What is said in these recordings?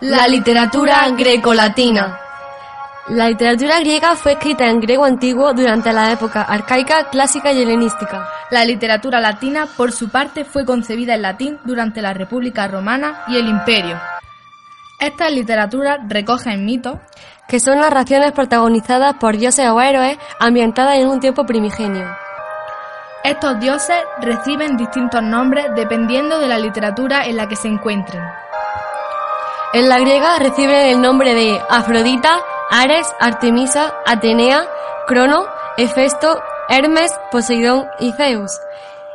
La literatura greco-latina. La literatura griega fue escrita en griego antiguo durante la época arcaica, clásica y helenística. La literatura latina, por su parte, fue concebida en latín durante la República Romana y el Imperio. Esta literatura recoge mitos, que son narraciones protagonizadas por dioses o héroes ambientadas en un tiempo primigenio. Estos dioses reciben distintos nombres dependiendo de la literatura en la que se encuentren. En la griega reciben el nombre de Afrodita, Ares, Artemisa, Atenea, Crono, Hefesto, Hermes, Poseidón y Zeus.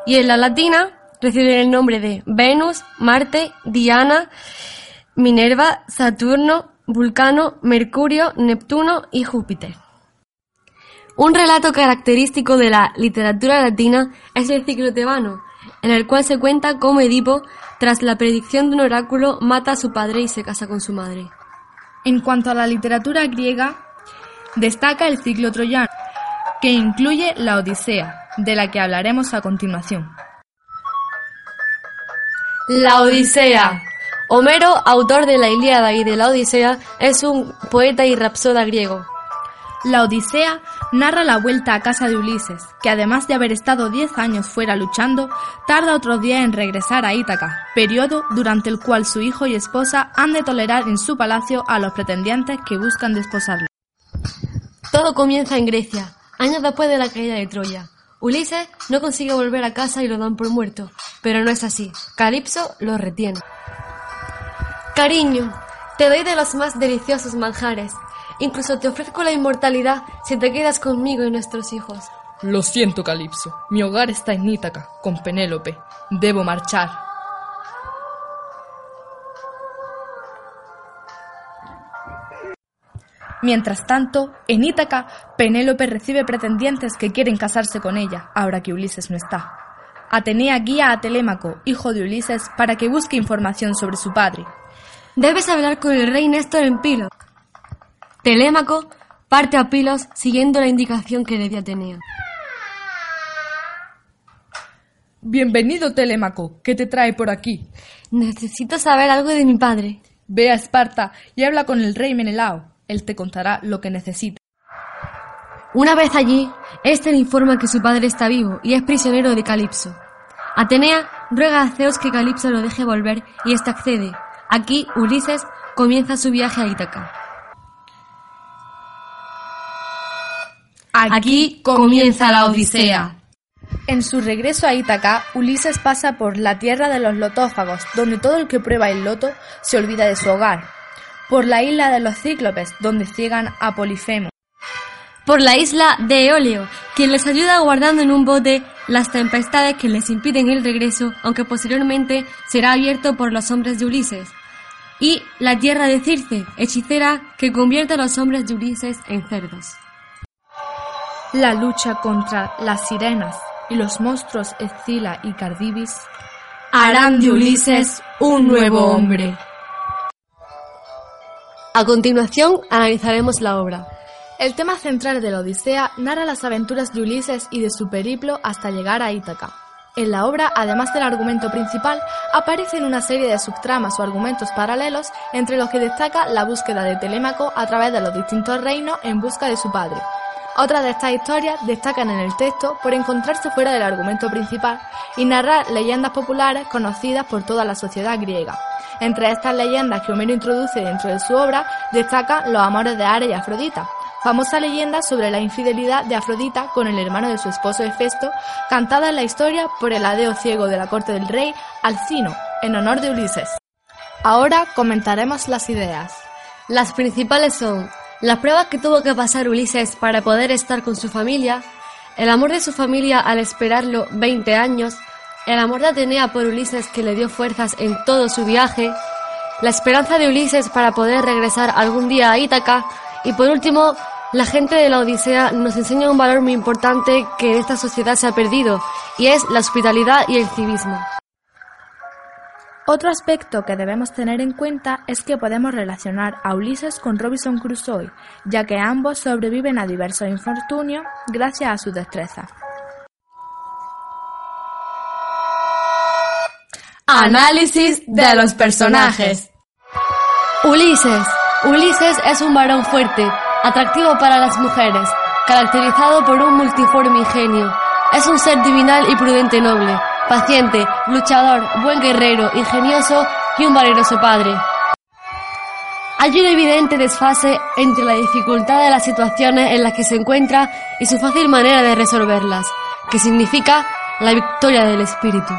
Y en la latina reciben el nombre de Venus, Marte, Diana, Minerva, Saturno, Vulcano, Mercurio, Neptuno y Júpiter. Un relato característico de la literatura latina es el ciclo tebano, en el cual se cuenta cómo Edipo, tras la predicción de un oráculo, mata a su padre y se casa con su madre. En cuanto a la literatura griega, destaca el ciclo troyano, que incluye la Odisea, de la que hablaremos a continuación. La Odisea. Homero, autor de la Ilíada y de la Odisea, es un poeta y rapsoda griego. La Odisea narra la vuelta a casa de Ulises, que además de haber estado diez años fuera luchando, tarda otros días en regresar a Ítaca, periodo durante el cual su hijo y esposa han de tolerar en su palacio a los pretendientes que buscan desposarlo. Todo comienza en Grecia, años después de la caída de Troya. Ulises no consigue volver a casa y lo dan por muerto, pero no es así. Calipso lo retiene. Cariño, te doy de los más deliciosos manjares, Incluso te ofrezco la inmortalidad si te quedas conmigo y nuestros hijos. Lo siento, Calipso. Mi hogar está en Ítaca, con Penélope. Debo marchar. Mientras tanto, en Ítaca, Penélope recibe pretendientes que quieren casarse con ella, ahora que Ulises no está. Atenea guía a Telémaco, hijo de Ulises, para que busque información sobre su padre. Debes hablar con el rey Néstor en Pilo. Telémaco parte a Pilos siguiendo la indicación que le dio Atenea. Bienvenido, Telémaco. ¿Qué te trae por aquí? Necesito saber algo de mi padre. Ve a Esparta y habla con el rey Menelao. Él te contará lo que necesita. Una vez allí, este le informa que su padre está vivo y es prisionero de Calipso. Atenea ruega a Zeus que Calipso lo deje volver y éste accede. Aquí, Ulises comienza su viaje a Ítaca. Aquí comienza la Odisea. En su regreso a Ítaca, Ulises pasa por la tierra de los lotófagos, donde todo el que prueba el loto se olvida de su hogar. Por la isla de los cíclopes, donde ciegan a Polifemo. Por la isla de Eolio, quien les ayuda guardando en un bote las tempestades que les impiden el regreso, aunque posteriormente será abierto por los hombres de Ulises. Y la tierra de Circe, hechicera que convierte a los hombres de Ulises en cerdos. La lucha contra las sirenas y los monstruos Escila y Cardibis harán de Ulises un nuevo hombre. A continuación analizaremos la obra. El tema central de la Odisea narra las aventuras de Ulises y de su periplo hasta llegar a Ítaca. En la obra, además del argumento principal, aparecen una serie de subtramas o argumentos paralelos entre los que destaca la búsqueda de Telémaco a través de los distintos reinos en busca de su padre, otras de estas historias destacan en el texto por encontrarse fuera del argumento principal y narrar leyendas populares conocidas por toda la sociedad griega. Entre estas leyendas que Homero introduce dentro de su obra destacan los amores de Ares y Afrodita, famosa leyenda sobre la infidelidad de Afrodita con el hermano de su esposo Hefesto, cantada en la historia por el adeo ciego de la corte del rey Alcino, en honor de Ulises. Ahora comentaremos las ideas. Las principales son las pruebas que tuvo que pasar Ulises para poder estar con su familia, el amor de su familia al esperarlo 20 años, el amor de Atenea por Ulises que le dio fuerzas en todo su viaje la esperanza de Ulises para poder regresar algún día a Ítaca y por último, la gente de la Odisea nos enseña un valor muy importante que en esta sociedad se ha perdido y es la hospitalidad y el civismo. Otro aspecto que debemos tener en cuenta es que podemos relacionar a Ulises con Robinson Crusoe, ya que ambos sobreviven a diversos infortunios gracias a su destreza. Análisis de los personajes. Ulises. Ulises es un varón fuerte, atractivo para las mujeres, caracterizado por un multiforme ingenio. Es un ser divinal y prudente noble, paciente, luchador, buen guerrero, ingenioso y un valeroso padre. Hay un evidente desfase entre la dificultad de las situaciones en las que se encuentra y su fácil manera de resolverlas, que significa la victoria del espíritu.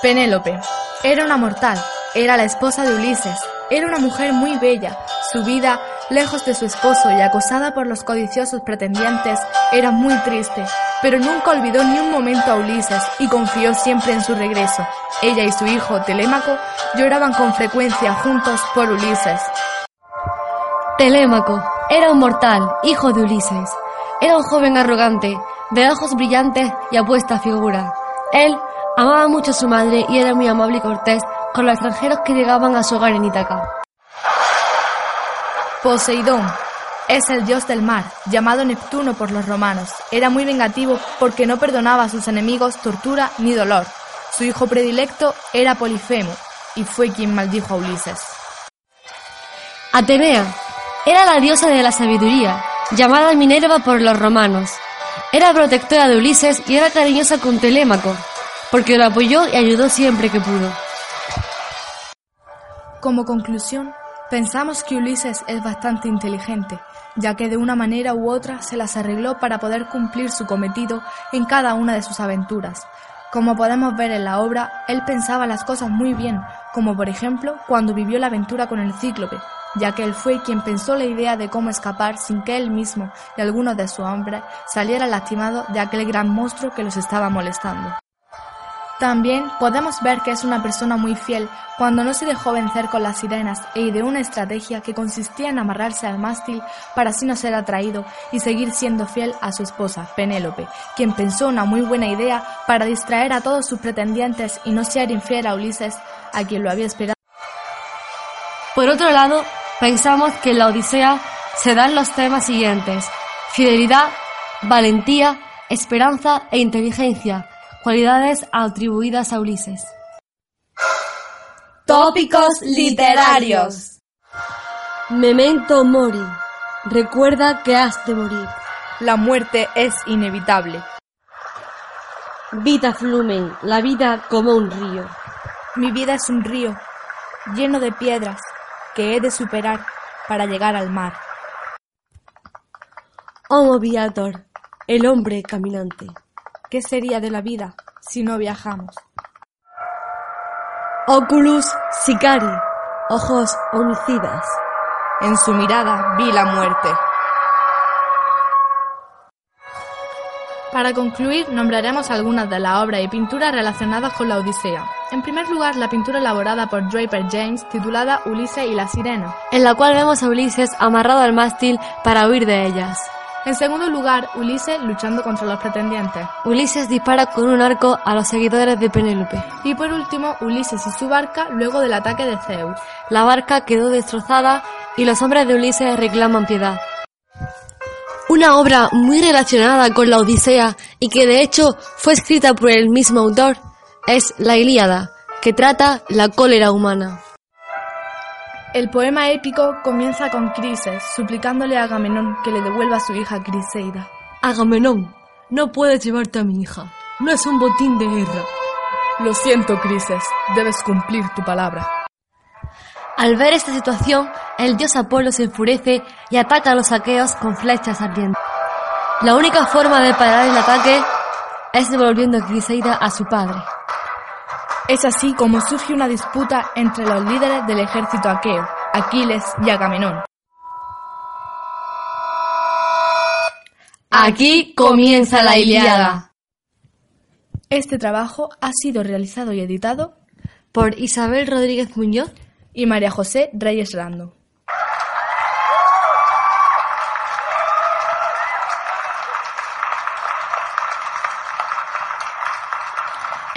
Penélope. Era una mortal, era la esposa de Ulises, era una mujer muy bella. Su vida, lejos de su esposo y acosada por los codiciosos pretendientes, era muy triste, pero nunca olvidó ni un momento a Ulises y confió siempre en su regreso. Ella y su hijo, Telémaco, lloraban con frecuencia juntos por Ulises. Telémaco era un mortal, hijo de Ulises. Era un joven arrogante, de ojos brillantes y apuesta figura. Él amaba mucho a su madre y era muy amable y cortés con los extranjeros que llegaban a su hogar en Ítaca. Poseidón es el dios del mar, llamado Neptuno por los romanos. Era muy vengativo porque no perdonaba a sus enemigos tortura ni dolor. Su hijo predilecto era Polifemo y fue quien maldijo a Ulises. Atenea era la diosa de la sabiduría, llamada Minerva por los romanos. Era protectora de Ulises y era cariñosa con Telémaco, porque lo apoyó y ayudó siempre que pudo. Como conclusión, pensamos que Ulises es bastante inteligente, ya que de una manera u otra se las arregló para poder cumplir su cometido en cada una de sus aventuras. Como podemos ver en la obra, él pensaba las cosas muy bien, como por ejemplo cuando vivió la aventura con el cíclope, ya que él fue quien pensó la idea de cómo escapar sin que él mismo y algunos de sus hombres salieran lastimados de aquel gran monstruo que los estaba molestando. También podemos ver que es una persona muy fiel cuando no se dejó vencer con las sirenas e ideó una estrategia que consistía en amarrarse al mástil para así no ser atraído y seguir siendo fiel a su esposa, Penélope, quien pensó una muy buena idea para distraer a todos sus pretendientes y no ser infiel a Ulises, a quien lo había esperado. Por otro lado, pensamos que en la Odisea se dan los temas siguientes: fidelidad, valentía, esperanza e inteligencia Cualidades atribuidas a Ulises. Tópicos literarios. Memento mori. Recuerda que has de morir. La muerte es inevitable. Vita flumen, la vida como un río. Mi vida es un río lleno de piedras que he de superar para llegar al mar. Homo viator, el hombre caminante. ¿Qué sería de la vida si no viajamos? Oculus sicari, ojos homicidas. En su mirada vi la muerte. Para concluir, nombraremos algunas de las obras y pinturas relacionadas con la Odisea. En primer lugar, la pintura elaborada por Draper James titulada Ulises y la Sirena, en la cual vemos a Ulises amarrado al mástil para huir de ellas. En segundo lugar, Ulises luchando contra los pretendientes. Ulises dispara con un arco a los seguidores de Penélope. Y por último, Ulises y su barca luego del ataque de Zeus. La barca quedó destrozada y los hombres de Ulises reclaman piedad. Una obra muy relacionada con la Odisea y que de hecho fue escrita por el mismo autor es la Ilíada, que trata la cólera humana. El poema épico comienza con Crises, suplicándole a Agamenón que le devuelva a su hija Criseida. Agamenón, no puedes llevarte a mi hija. No es un botín de guerra. Lo siento, Crises. Debes cumplir tu palabra. Al ver esta situación, el dios Apolo se enfurece y ataca a los aqueos con flechas ardientes. La única forma de parar el ataque es devolviendo a Criseida a su padre. Es así como surge una disputa entre los líderes del ejército aqueo, Aquiles y Agamenón. Aquí comienza la Iliada. Este trabajo ha sido realizado y editado por Isabel Rodríguez Muñoz, y María José Reyes Rando.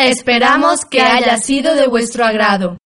Esperamos que haya sido de vuestro agrado.